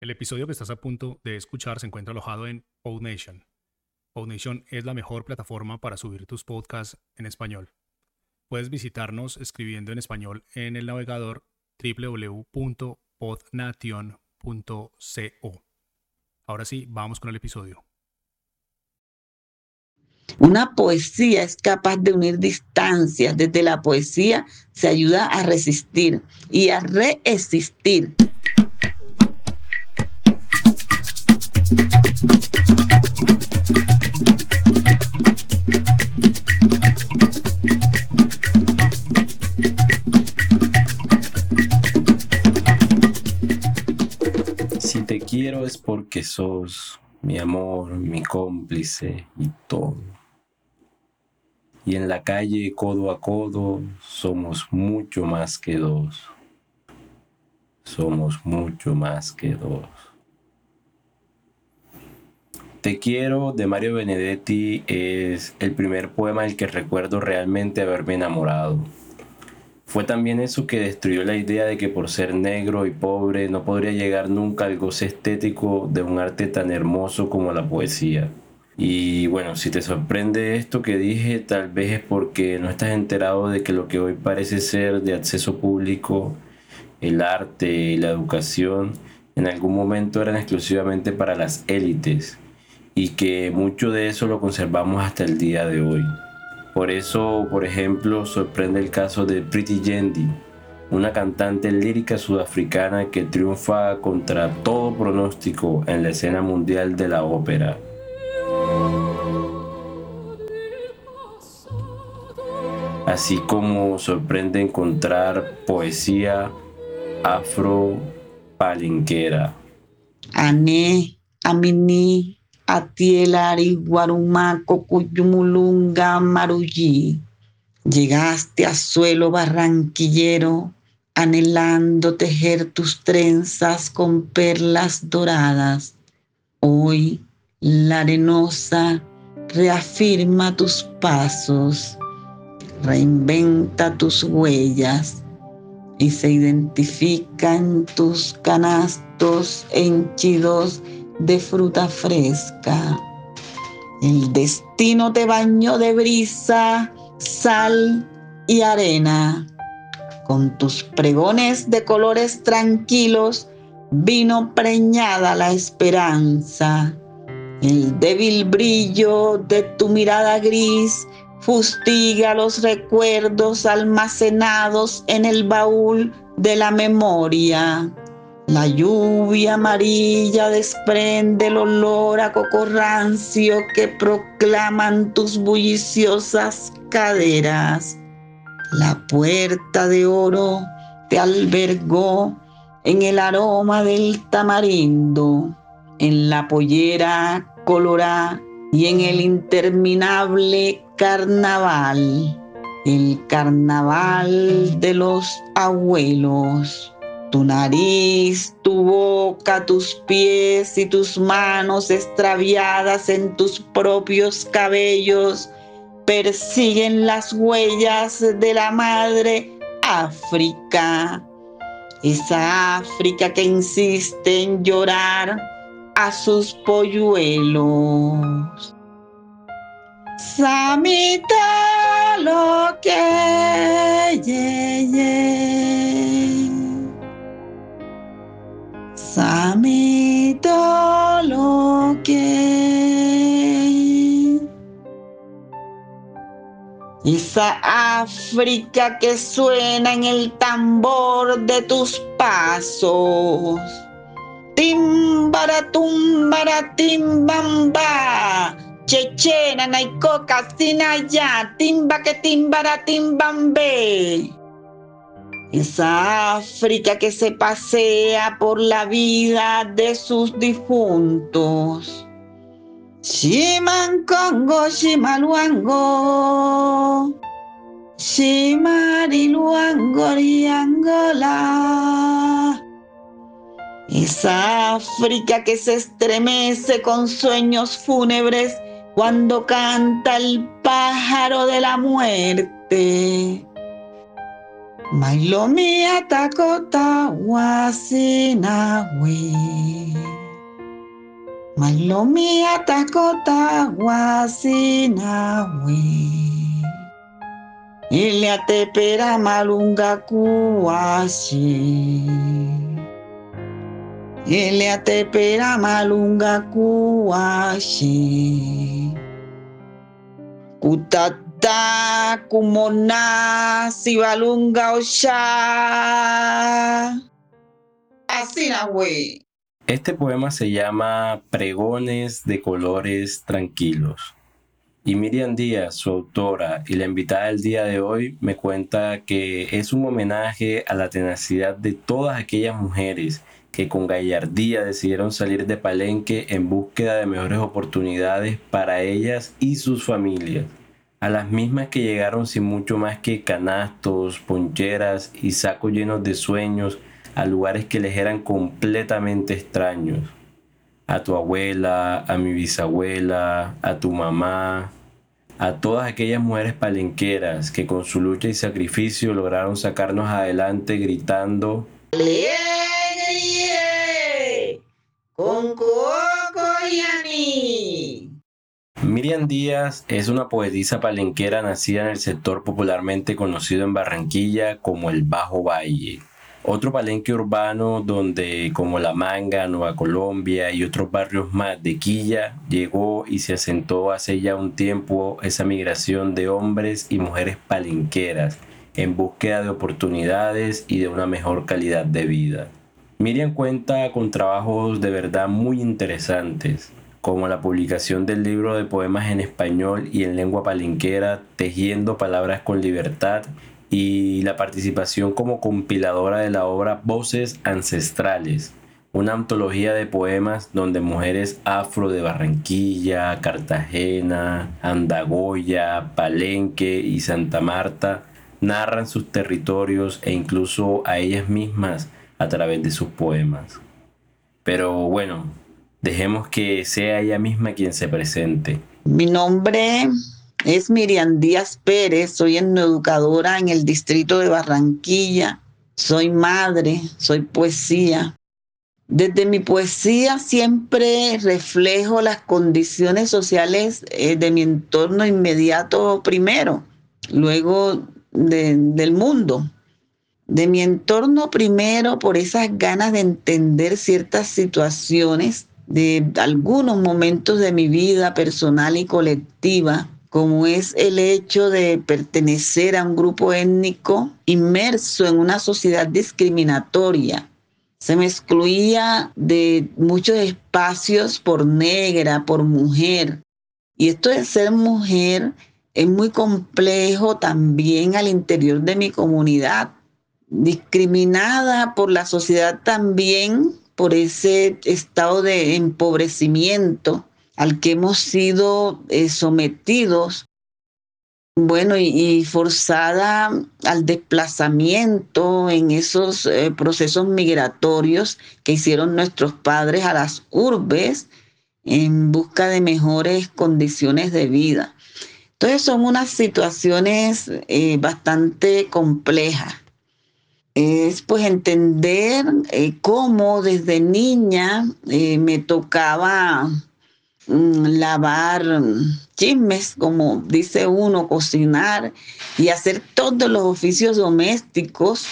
El episodio que estás a punto de escuchar se encuentra alojado en PodNation. PodNation es la mejor plataforma para subir tus podcasts en español. Puedes visitarnos escribiendo en español en el navegador www.podnation.co. Ahora sí, vamos con el episodio. Una poesía es capaz de unir distancias. Desde la poesía se ayuda a resistir y a reexistir. Si te quiero es porque sos mi amor, mi cómplice y todo. Y en la calle codo a codo somos mucho más que dos. Somos mucho más que dos. Te quiero de Mario Benedetti es el primer poema del que recuerdo realmente haberme enamorado. Fue también eso que destruyó la idea de que por ser negro y pobre no podría llegar nunca al goce estético de un arte tan hermoso como la poesía. Y bueno, si te sorprende esto que dije, tal vez es porque no estás enterado de que lo que hoy parece ser de acceso público, el arte y la educación, en algún momento eran exclusivamente para las élites y que mucho de eso lo conservamos hasta el día de hoy. Por eso, por ejemplo, sorprende el caso de Pretty Yendi, una cantante lírica sudafricana que triunfa contra todo pronóstico en la escena mundial de la ópera. Así como sorprende encontrar poesía afro palinquera. Ané, Amini, Atielari, Guarumaco, Cuyumulunga, Maruyí. Llegaste a suelo barranquillero, anhelando tejer tus trenzas con perlas doradas. Hoy la arenosa reafirma tus pasos, reinventa tus huellas y se identifica en tus canastos henchidos de fruta fresca. El destino te bañó de brisa, sal y arena. Con tus pregones de colores tranquilos vino preñada la esperanza. El débil brillo de tu mirada gris fustiga los recuerdos almacenados en el baúl de la memoria. La lluvia amarilla desprende el olor a coco rancio que proclaman tus bulliciosas caderas. La puerta de oro te albergó en el aroma del tamarindo, en la pollera colorada y en el interminable carnaval, el carnaval de los abuelos. Tu nariz, tu boca, tus pies y tus manos extraviadas en tus propios cabellos persiguen las huellas de la madre África. Esa África que insiste en llorar a sus polluelos. Samita lo que ye. Samito lo que esa África que suena en el tambor de tus pasos. Timbara tumbara timbamba. Chechena naikoka sinaya. Timba que timbara timbambe. Esa África que se pasea por la vida de sus difuntos. Shimankongo, Shimaluango. Shimariluango, Riangola. Esa África que se estremece con sueños fúnebres cuando canta el pájaro de la muerte. Mailomi atakota wasinawi. Mailomi atakota wasinawi. Ile atepera malunga kuwashi. Ile atepera malunga kuwashi. Este poema se llama Pregones de colores tranquilos. Y Miriam Díaz, su autora y la invitada del día de hoy, me cuenta que es un homenaje a la tenacidad de todas aquellas mujeres que con gallardía decidieron salir de Palenque en búsqueda de mejores oportunidades para ellas y sus familias. A las mismas que llegaron sin mucho más que canastos, poncheras y sacos llenos de sueños a lugares que les eran completamente extraños. A tu abuela, a mi bisabuela, a tu mamá, a todas aquellas mujeres palenqueras que con su lucha y sacrificio lograron sacarnos adelante gritando con Cocoyani. Miriam Díaz es una poetisa palenquera nacida en el sector popularmente conocido en Barranquilla como el Bajo Valle. Otro palenque urbano donde como La Manga, Nueva Colombia y otros barrios más de Quilla llegó y se asentó hace ya un tiempo esa migración de hombres y mujeres palenqueras en búsqueda de oportunidades y de una mejor calidad de vida. Miriam cuenta con trabajos de verdad muy interesantes, como la publicación del libro de poemas en español y en lengua palenquera, Tejiendo Palabras con Libertad, y la participación como compiladora de la obra Voces Ancestrales, una antología de poemas donde mujeres afro de Barranquilla, Cartagena, Andagoya, Palenque y Santa Marta narran sus territorios e incluso a ellas mismas a través de sus poemas. Pero bueno, dejemos que sea ella misma quien se presente. Mi nombre es Miriam Díaz Pérez, soy educadora en el distrito de Barranquilla, soy madre, soy poesía. Desde mi poesía siempre reflejo las condiciones sociales eh, de mi entorno inmediato primero, luego de, del mundo. De mi entorno primero por esas ganas de entender ciertas situaciones de algunos momentos de mi vida personal y colectiva como es el hecho de pertenecer a un grupo étnico inmerso en una sociedad discriminatoria. Se me excluía de muchos espacios por negra, por mujer. Y esto de ser mujer es muy complejo también al interior de mi comunidad, discriminada por la sociedad también por ese estado de empobrecimiento al que hemos sido eh, sometidos, bueno, y, forzada al desplazamiento en esos eh, procesos migratorios que hicieron nuestros padres a las urbes en busca de mejores condiciones de vida. Entonces son unas situaciones eh, bastante complejas. Es pues entender cómo desde niña me tocaba Mm, lavar chismes, como dice uno, cocinar y hacer todos los oficios domésticos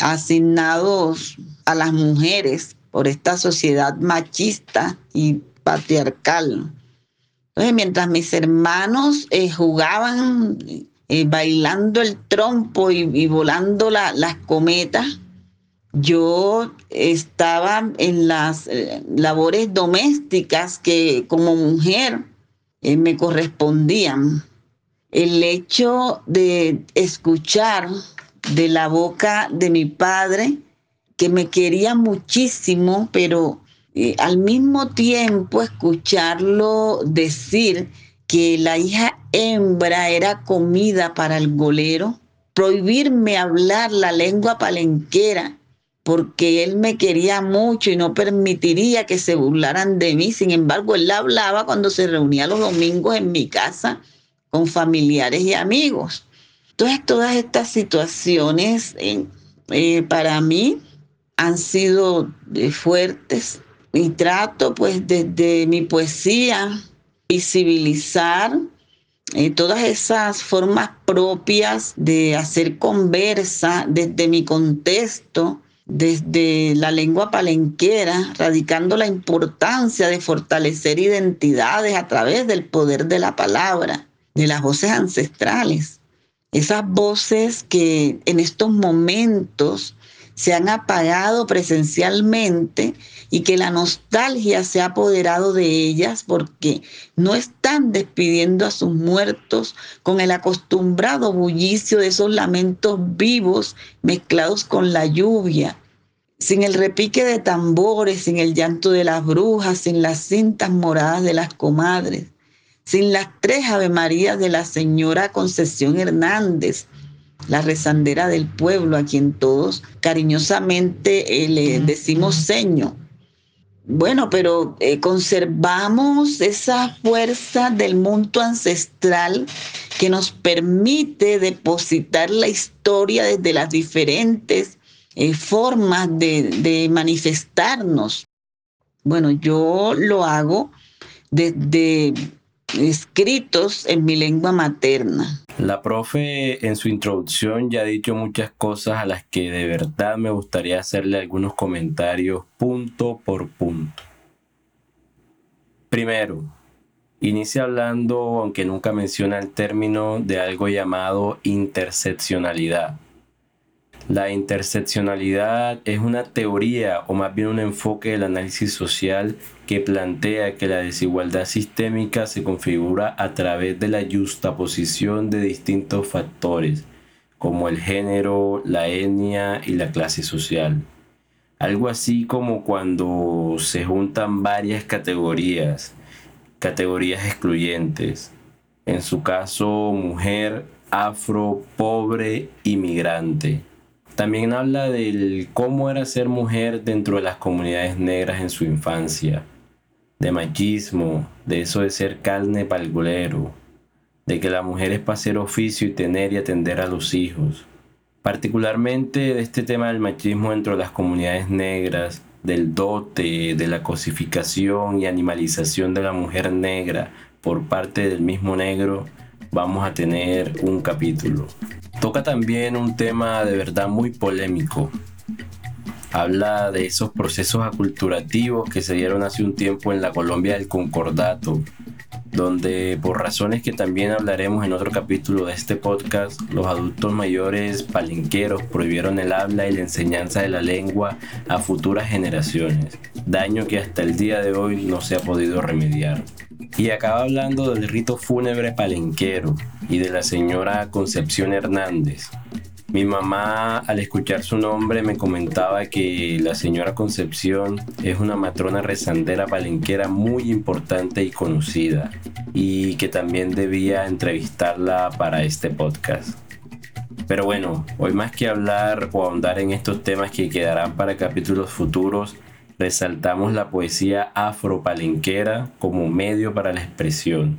asignados a las mujeres por esta sociedad machista y patriarcal. Entonces, mientras mis hermanos eh, jugaban eh, bailando el trompo y, volando las cometas, yo estaba en las eh, labores domésticas que como mujer eh, me correspondían. El hecho de escuchar de la boca de mi padre, que me quería muchísimo, pero al mismo tiempo escucharlo decir que la hija hembra era comida para el golero, prohibirme hablar la lengua palenquera porque él me quería mucho y no permitiría que se burlaran de mí. Sin embargo, él hablaba cuando se reunía los domingos en mi casa con familiares y amigos. Entonces todas estas situaciones eh, para mí han sido eh, fuertes y trato pues desde mi poesía visibilizar eh, todas esas formas propias de hacer conversa desde mi contexto, desde la lengua palenquera, radicando la importancia de fortalecer identidades a través del poder de la palabra, de las voces ancestrales. Esas voces que en estos momentos se han apagado presencialmente y que la nostalgia se ha apoderado de ellas porque no están despidiendo a sus muertos con el acostumbrado bullicio de esos lamentos vivos mezclados con la lluvia, sin el repique de tambores, sin el llanto de las brujas, sin las cintas moradas de las comadres, sin las tres Ave Marías de la señora Concepción Hernández, la rezandera del pueblo, a quien todos cariñosamente eh, le decimos seño. Bueno, pero eh, conservamos esa fuerza del mundo ancestral que nos permite depositar la historia desde las diferentes eh, formas de, de manifestarnos. Bueno, yo lo hago desde escritos en mi lengua materna. La profe en su introducción ya ha dicho muchas cosas a las que de verdad me gustaría hacerle algunos comentarios punto por punto. Primero, inicia hablando, aunque nunca menciona el término, de algo llamado interseccionalidad. La interseccionalidad es una teoría o más bien un enfoque del análisis social que plantea que la desigualdad sistémica se configura a través de la justaposición de distintos factores, como el género, la etnia y la clase social. Algo así como cuando se juntan varias categorías, categorías excluyentes. En su caso, mujer, afro, pobre, inmigrante también habla del cómo era ser mujer dentro de las comunidades negras en su infancia, de machismo, de eso de ser carne palgolero, de que la mujer es para hacer oficio y tener y atender a los hijos. Particularmente de este tema del machismo dentro de las comunidades negras, del dote, de la cosificación y animalización de la mujer negra por parte del mismo negro, vamos a tener un capítulo. Toca también un tema de verdad muy polémico. Habla de esos procesos aculturativos que se dieron hace un tiempo en la Colombia del Concordato, donde por razones que también hablaremos en otro capítulo de este podcast, los adultos mayores palenqueros prohibieron el habla y la enseñanza de la lengua a futuras generaciones, daño que hasta el día de hoy no se ha podido remediar. Y acaba hablando del rito fúnebre palenquero y de la señora Concepción Hernández. Mi mamá al escuchar su nombre me comentaba que la señora Concepción es una matrona rezandera palenquera muy importante y conocida y que también debía entrevistarla para este podcast. Pero bueno, hoy más que hablar o ahondar en estos temas que quedarán para capítulos futuros, resaltamos la poesía afropalenquera como medio para la expresión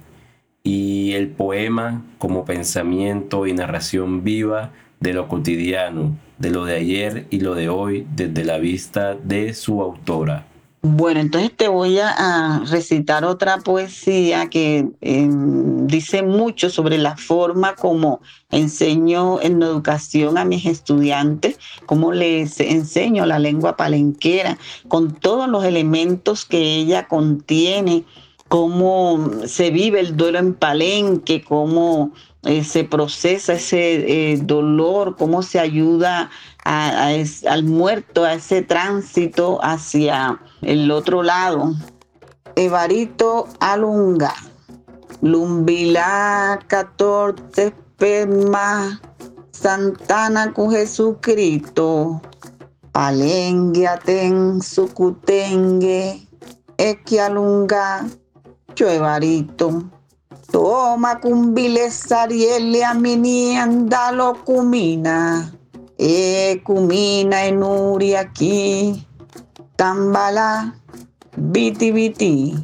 y el poema como pensamiento y narración viva de lo cotidiano, de lo de ayer y lo de hoy desde la vista de su autora. Bueno, entonces te voy a, recitar otra poesía que em, dice mucho sobre la forma como enseño en educación a mis estudiantes, cómo les enseño la lengua palenquera, con todos los elementos que ella contiene, cómo se vive el duelo en palenque, cómo eh, se procesa ese eh, dolor, cómo se ayuda al muerto, a ese tránsito hacia el otro lado. Evarito Alunga, Lumbila 14 Perma, Santana con Jesucristo, Palengue Aten Sucutengue, Equialunga, Evarito. Toma cumbile sariele amini andalo cumina. E cumina enuri aquí. Tambala biti biti.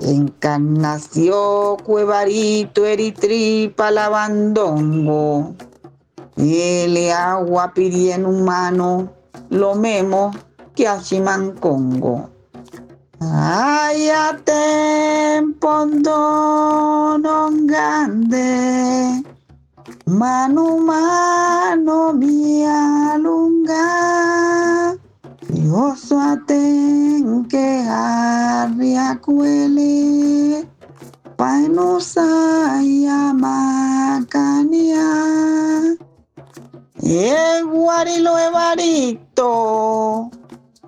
Encarnació cuevarito eritri palabandongo. el agua pirien humano, lo memo que Congo. Ayate pondo non grande, mano mano mia lunga, Dios aten que arria cuele, paenosa macania, e guarilo evarito,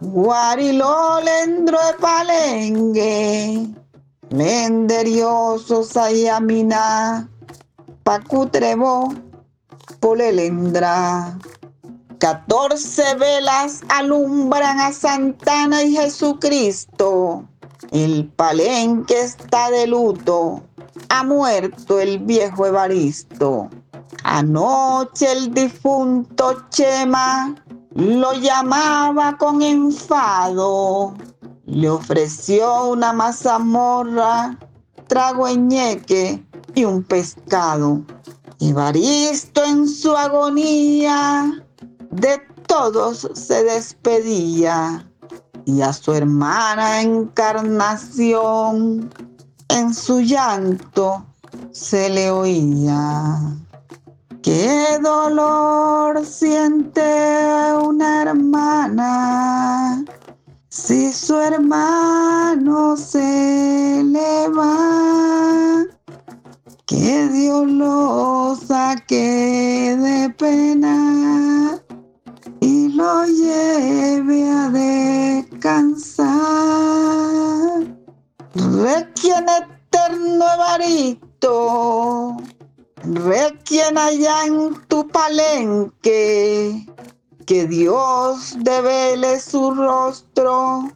guarilo lendro e palengue, lenderioso sayamina, pacutrebo, polelendra. Catorce velas alumbran a Santana y Jesucristo. El palenque está de luto. Ha muerto el viejo Evaristo. Anoche el difunto Chema lo llamaba con enfado. Le ofreció una mazamorra, trago ñeque y un pescado. Evaristo en su agonía de todos se despedía y a su hermana Encarnación en su llanto se le oía. Qué dolor siente una hermana si su hermano se le va. Que Dios lo saque de pena y lo lleve a descansar. Requien eterno Evarito, requien allá en tu palenque, que Dios devele su rostro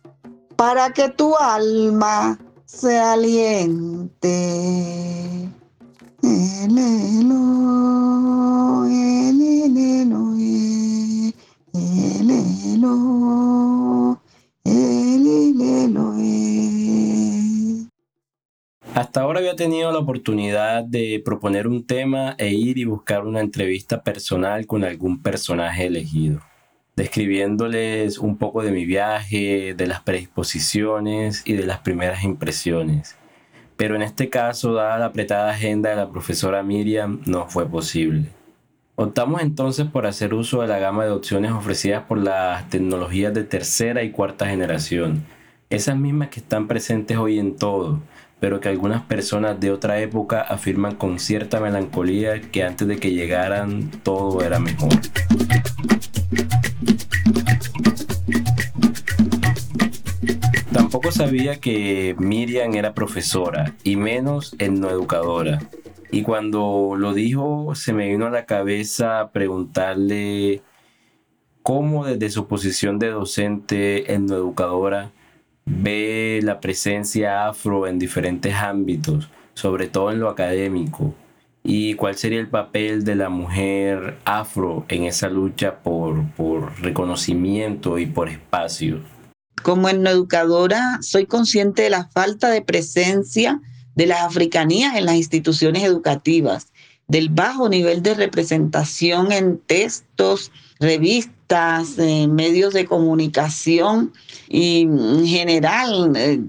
para que tu alma se aliente. Hasta ahora había tenido la oportunidad de proponer un tema e ir y buscar una entrevista personal con algún personaje elegido, describiéndoles un poco de mi viaje, de las predisposiciones y de las primeras impresiones. Pero en este caso, dada la apretada agenda de la profesora Miriam, no fue posible. Optamos entonces por hacer uso de la gama de opciones ofrecidas por las tecnologías de tercera y cuarta generación, esas mismas que están presentes hoy en todo, pero que algunas personas de otra época afirman con cierta melancolía que antes de que llegaran todo era mejor. Tampoco sabía que Miriam era profesora y menos etnoeducadora. Y cuando lo dijo, se me vino a la cabeza preguntarle cómo desde su posición de docente etnoeducadora ve la presencia afro en diferentes ámbitos, sobre todo en lo académico, y cuál sería el papel de la mujer afro en esa lucha por, por reconocimiento y por espacio. Como educadora, soy consciente de la falta de presencia de las africanías en las instituciones educativas, del bajo nivel de representación en textos, revistas, medios de comunicación y en general eh,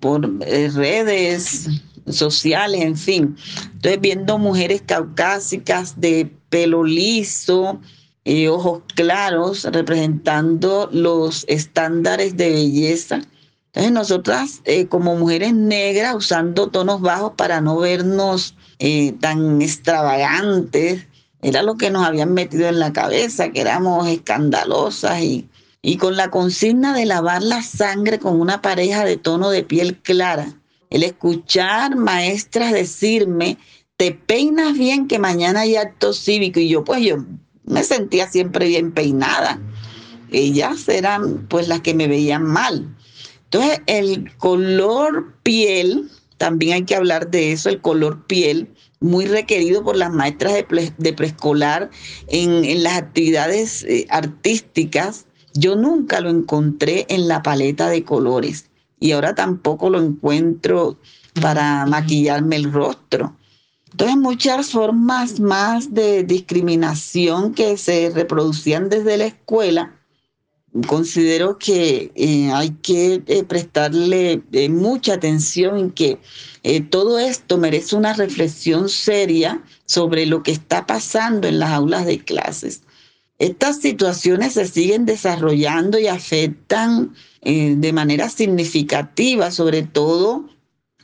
por eh, redes sociales, en fin. Estoy viendo mujeres caucásicas de pelo liso, y ojos claros, representando los estándares de belleza. Entonces nosotras eh, como mujeres negras usando tonos bajos para no vernos tan extravagantes, era lo que nos habían metido en la cabeza, que éramos escandalosas y, y con la consigna de lavar la sangre con una pareja de tono de piel clara. El escuchar maestras decirme, te peinas bien que mañana hay acto cívico y yo pues yo me sentía siempre bien peinada. Ellas eran pues las que me veían mal. Entonces el color piel, también hay que hablar de eso, el color piel muy requerido por las maestras de, preescolar en, las actividades eh, artísticas, yo nunca lo encontré en la paleta de colores y ahora tampoco lo encuentro para maquillarme el rostro. Entonces, muchas formas más de discriminación que se reproducían desde la escuela, considero que eh, hay que eh, prestarle eh, mucha atención en que todo esto merece una reflexión seria sobre lo que está pasando en las aulas de clases. Estas situaciones se siguen desarrollando y afectan de manera significativa, sobre todo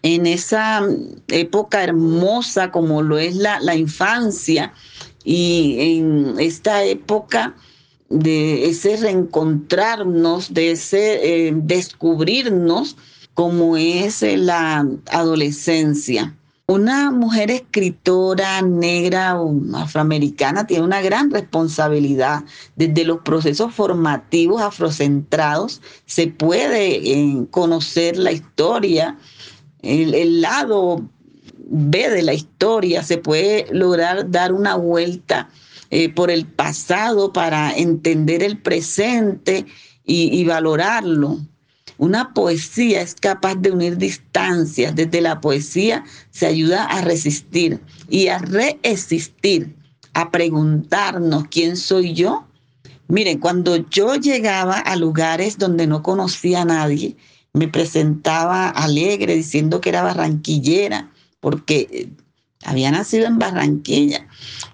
en esa época hermosa como lo es la, la infancia y en esta época de ese reencontrarnos, de ese eh, descubrirnos como es la adolescencia. Una mujer escritora negra o afroamericana tiene una gran responsabilidad. Desde los procesos formativos afrocentrados se puede eh, conocer la historia el, lado B de la historia, se puede lograr dar una vuelta eh, por el pasado para entender el presente y, y valorarlo. Una poesía es capaz de unir distancias. Desde la poesía se ayuda a resistir y a reexistir, a preguntarnos quién soy yo. Miren, cuando yo llegaba a lugares donde no conocía a nadie, me presentaba alegre diciendo que era barranquillera, porque eh, había nacido en Barranquilla.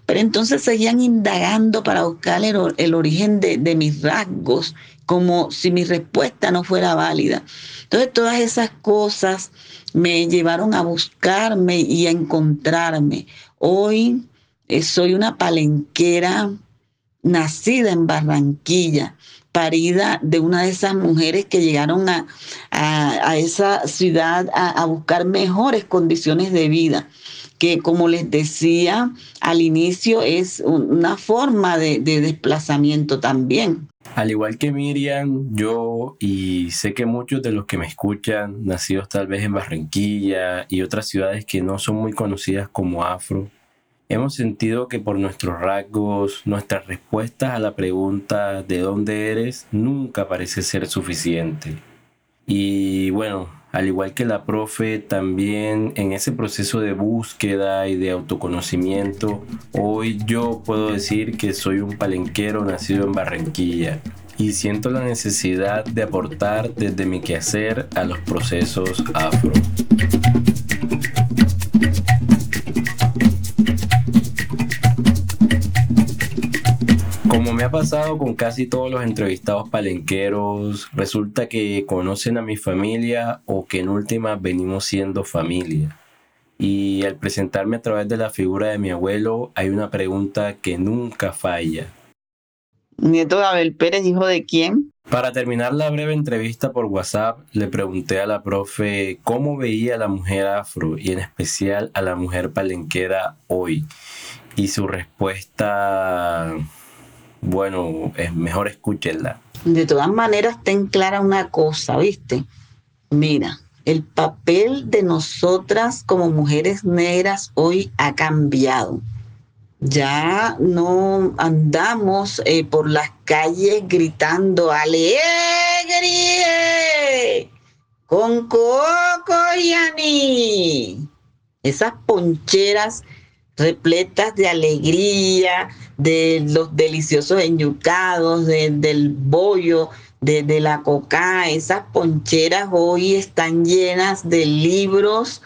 Pero entonces seguían indagando para buscar el, origen de, mis rasgos, como si mi respuesta no fuera válida. Entonces todas esas cosas me llevaron a buscarme y a encontrarme. Hoy eh, soy una palenquera nacida en Barranquilla parida de una de esas mujeres que llegaron a, esa ciudad a, buscar mejores condiciones de vida que como les decía al inicio es una forma de, de, desplazamiento también. Al igual que Miriam, yo y sé que muchos de los que me escuchan, nacidos tal vez en Barranquilla y otras ciudades que no son muy conocidas como afro, Hemos sentido que por nuestros rasgos, nuestras respuestas a la pregunta de dónde eres nunca parece ser suficiente. Y bueno, al igual que la profe, también en ese proceso de búsqueda y de autoconocimiento, hoy yo puedo decir que soy un palenquero nacido en Barranquilla y siento la necesidad de aportar desde mi quehacer a los procesos afro. Me ha pasado con casi todos los entrevistados palenqueros, resulta que conocen a mi familia o que en última venimos siendo familia. Y al presentarme a través de la figura de mi abuelo, hay una pregunta que nunca falla. Nieto de Abel Pérez, hijo de quién? Para terminar la breve entrevista por WhatsApp, le pregunté a la profe cómo veía a la mujer afro y en especial a la mujer palenquera hoy. Y su respuesta bueno, es mejor escúchenla. De todas maneras, ten clara una cosa, ¿viste? Mira, el papel de nosotras como mujeres negras hoy ha cambiado. Ya no andamos eh, por las calles gritando alegre con coco y aní. Esas poncheras repletas de alegría, de los deliciosos enyucados, del bollo, de, la coca. Esas poncheras hoy están llenas de libros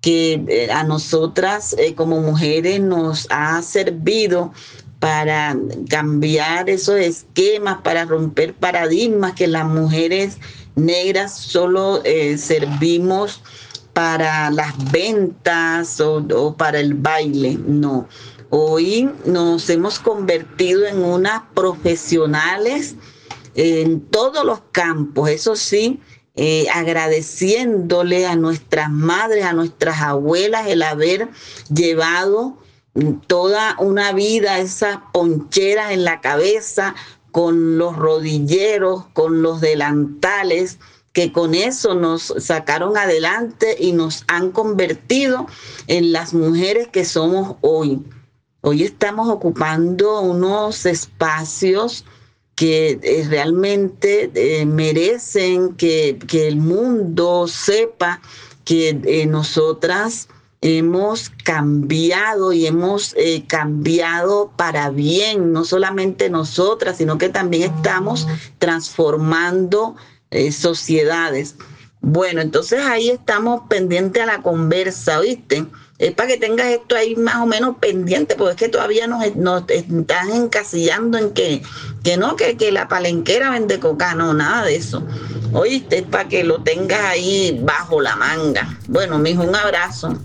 que eh, a nosotras eh, como mujeres nos ha servido para cambiar esos esquemas, para romper paradigmas que las mujeres negras solo eh, servimos para las ventas o, para el baile, no. Hoy nos hemos convertido en unas profesionales en todos los campos, eso sí, eh, agradeciéndole a nuestras madres, a nuestras abuelas el haber llevado toda una vida esas poncheras en la cabeza con los rodilleros, con los delantales, que con eso nos sacaron adelante y nos han convertido en las mujeres que somos hoy. Hoy estamos ocupando unos espacios que eh, realmente eh, merecen que, el mundo sepa que eh, nosotras hemos cambiado y hemos cambiado para bien, no solamente nosotras, sino que también estamos transformando eh, sociedades. Bueno, entonces ahí estamos pendientes a la conversa, ¿viste? Es para que tengas esto ahí más o menos pendiente, porque es que todavía nos, nos están encasillando en que, que no, que, que la palenquera vende coca, no, nada de eso. Oíste, es para que lo tengas ahí bajo la manga. Bueno, mijo, un abrazo.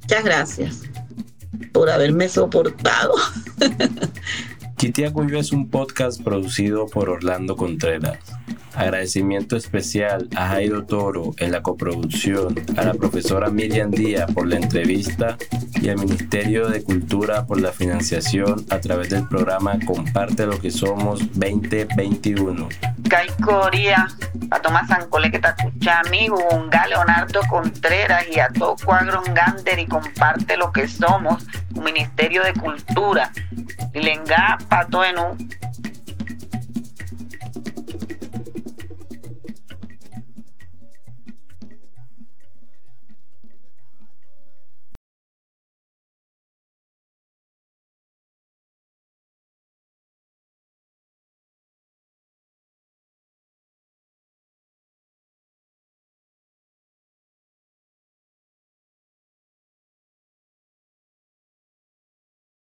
Muchas gracias por haberme soportado. Cuyo es un podcast producido por Orlando Contreras. Agradecimiento especial a Jairo Toro en la coproducción, a la profesora Miriam Díaz por la entrevista y al Ministerio de Cultura por la financiación a través del programa Comparte lo que somos 2021. Caicoria, a Tomás Sancole que te escucha amigo, un Leonardo Contreras y a todo Cuadro Gander y comparte lo que somos, Ministerio de Cultura. Lenga pato en un